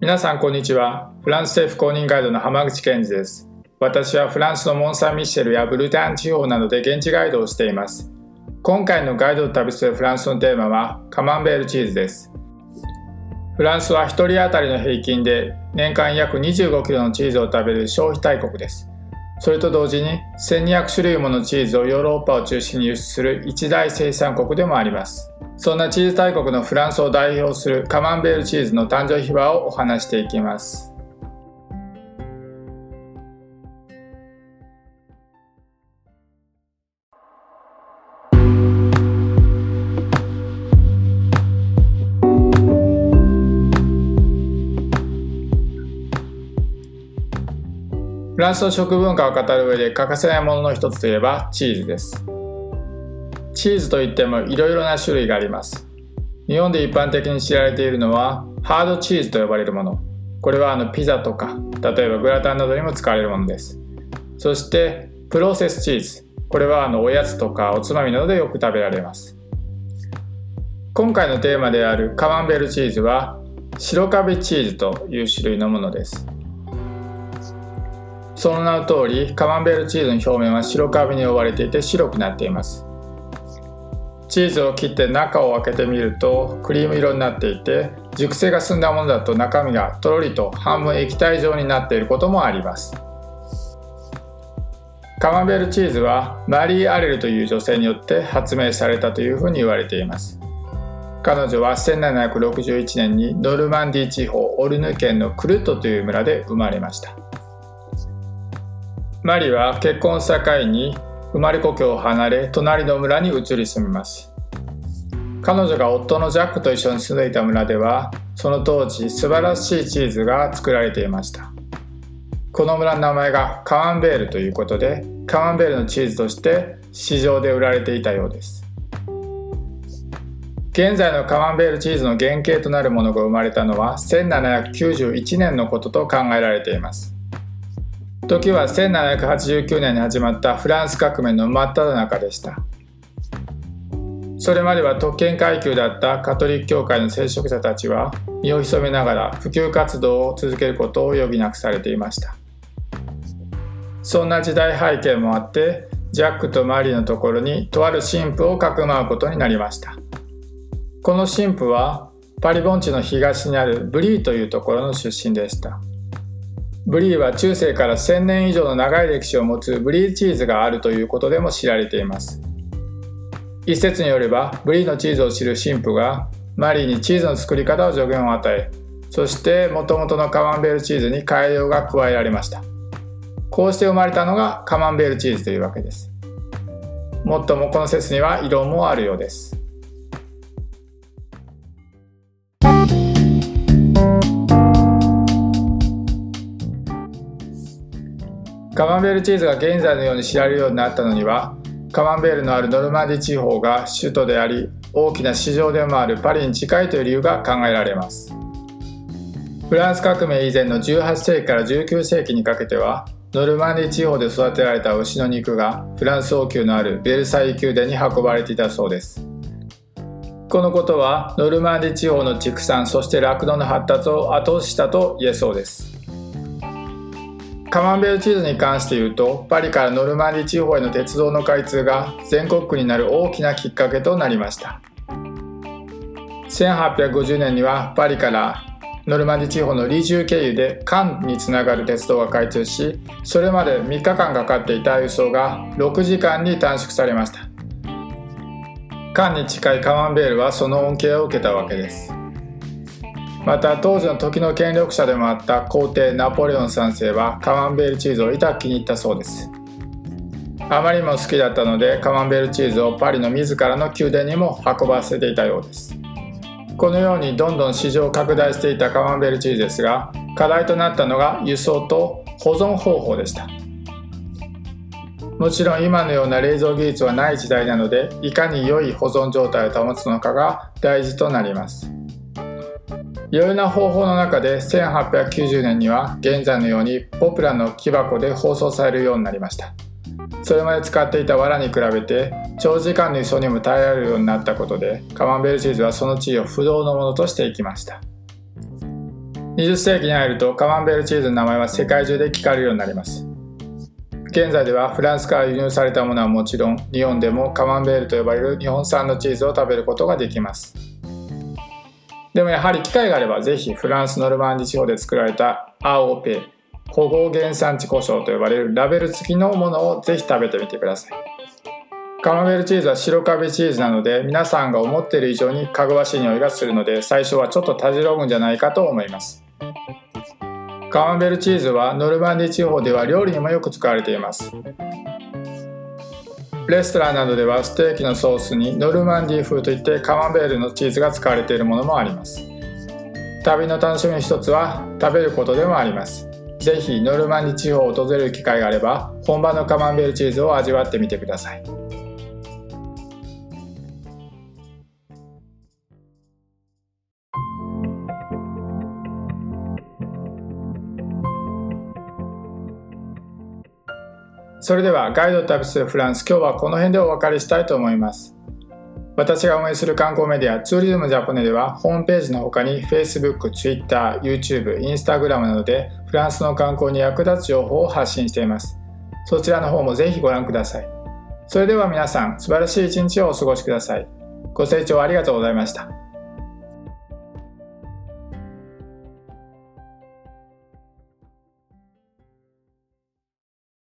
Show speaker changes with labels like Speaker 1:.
Speaker 1: 皆さんこんにちは。フランス政府公認ガイドの浜口健二です。私はフランスのモン・サン・ミッシェルやブルターン地方などで現地ガイドをしています。今回のガイドを旅するフランスのテーマはカマンベールチーズです。フランスは1人当たりの平均で年間約25キロのチーズを食べる消費大国です。それと同時に1200種類ものチーズをヨーロッパを中心に輸出する一大生産国でもあります。そんなチーズ大国のフランスを代表するカマンベールチーズの誕生秘話をお話していきます。フランスの食文化を語る上で欠かせないものの一つといえばチーズです。チーズといってもいろいろな種類があります。日本で一般的に知られているのはハードチーズと呼ばれるもの。これはあのピザとか、例えばグラタンなどにも使われるものです。そしてプロセスチーズ。これはあのおやつとかおつまみなどでよく食べられます。今回のテーマであるカマンベールチーズは白カビチーズという種類のものです。その名の通りカマンベールチーズの表面は白カビに覆われていて白くなっていますチーズを切って中を開けてみるとクリーム色になっていて熟成が進んだものだと中身がとろりと半分液体状になっていることもあります。カマンベールチーズはマリー・アレルという女性によって発明されたというふうに言われています。彼女は1761年にノルマンディー地方オルヌ県のクルトという村で生まれました。マリは結婚した際に生まれ故郷を離れ隣の村に移り住みます。彼女が夫のジャックと一緒に住んでいた村ではその当時素晴らしいチーズが作られていました。この村の名前がカマンベールということでカマンベールのチーズとして市場で売られていたようです。現在のカマンベールチーズの原型となるものが生まれたのは1791年のことと考えられています。時は1789年に始まったフランス革命の真っ只中でした。それまでは特権階級だったカトリック教会の聖職者たちは身を潜めながら普及活動を続けることを余儀なくされていました。そんな時代背景もあってジャックとマリーのところにとある神父をかくまうことになりました。この神父はパリ盆地の東にあるブリーというところの出身でした。ブリーは中世から1000年以上の長い歴史を持つブリーチーズがあるということでも知られています。一説によればブリーのチーズを知る神父がマリーにチーズの作り方を助言を与えそしてもともとのカマンベールチーズに改良が加えられました。こうして生まれたのがカマンベールチーズというわけです。もっともこの説には異論もあるようです。カマンベールチーズが現在のように知られるようになったのにはカマンベールのあるノルマンディ地方が首都であり大きな市場でもあるパリに近いという理由が考えられます。フランス革命以前の18世紀から19世紀にかけてはノルマンディ地方で育てられた牛の肉がフランス王宮のあるベルサイユ宮殿に運ばれていたそうです。このことはノルマンディ地方の畜産そして酪農の発達を後押ししたと言えそうです。カマンベールチーズに関して言うとパリからノルマンディ地方への鉄道の開通が全国区になる大きなきっかけとなりました。1850年にはパリからノルマンディ地方のリジュー経由でカンにつながる鉄道が開通しそれまで3日間かかっていた輸送が6時間に短縮されました。カンに近いカマンベールはその恩恵を受けたわけです。また当時の時の権力者でもあった皇帝ナポレオン3世はカマンベールチーズを痛く気に入ったそうです。あまりにも好きだったのでカマンベールチーズをパリの自らの宮殿にも運ばせていたようです。このようにどんどん市場を拡大していたカマンベールチーズですが課題となったのが輸送と保存方法でした。もちろん今のような冷蔵技術はない時代なのでいかに良い保存状態を保つのかが大事となります。いろいろな方法の中で1890年には現在のようにポプラの木箱で包装されるようになりました。それまで使っていた藁に比べて長時間の輸送にも耐えられるようになったことでカマンベールチーズはその地位を不動のものとしていきました。20世紀に入るとカマンベールチーズの名前は世界中で聞かれるようになります。現在ではフランスから輸入されたものはもちろん日本でもカマンベールと呼ばれる日本産のチーズを食べることができます。でもやはり機会があればぜひフランスノルマンディ地方で作られたアオペ保護原産地胡椒と呼ばれるラベル付きのものをぜひ食べてみてください。カマンベルチーズは白カビチーズなので皆さんが思っている以上にかぐわしい匂いがするので最初はちょっとたじろぐんじゃないかと思います。カマンベルチーズはノルマンディ地方では料理にもよく使われています。レストランなどではステーキのソースにノルマンディー風といってカマンベールのチーズが使われているものもあります。旅の楽しみの一つは食べることでもあります。ぜひノルマンディ地方を訪れる機会があれば本場のカマンベールチーズを味わってみてください。それではガイド旅するフランス。今日はこの辺でお別れしたいと思います。私が運営する観光メディアツーリズムジャポネではホームページの他に Facebook、Twitter、YouTube、Instagram などでフランスの観光に役立つ情報を発信しています。そちらの方もぜひご覧ください。それでは皆さん素晴らしい一日をお過ごしください。ご清聴ありがとうございました。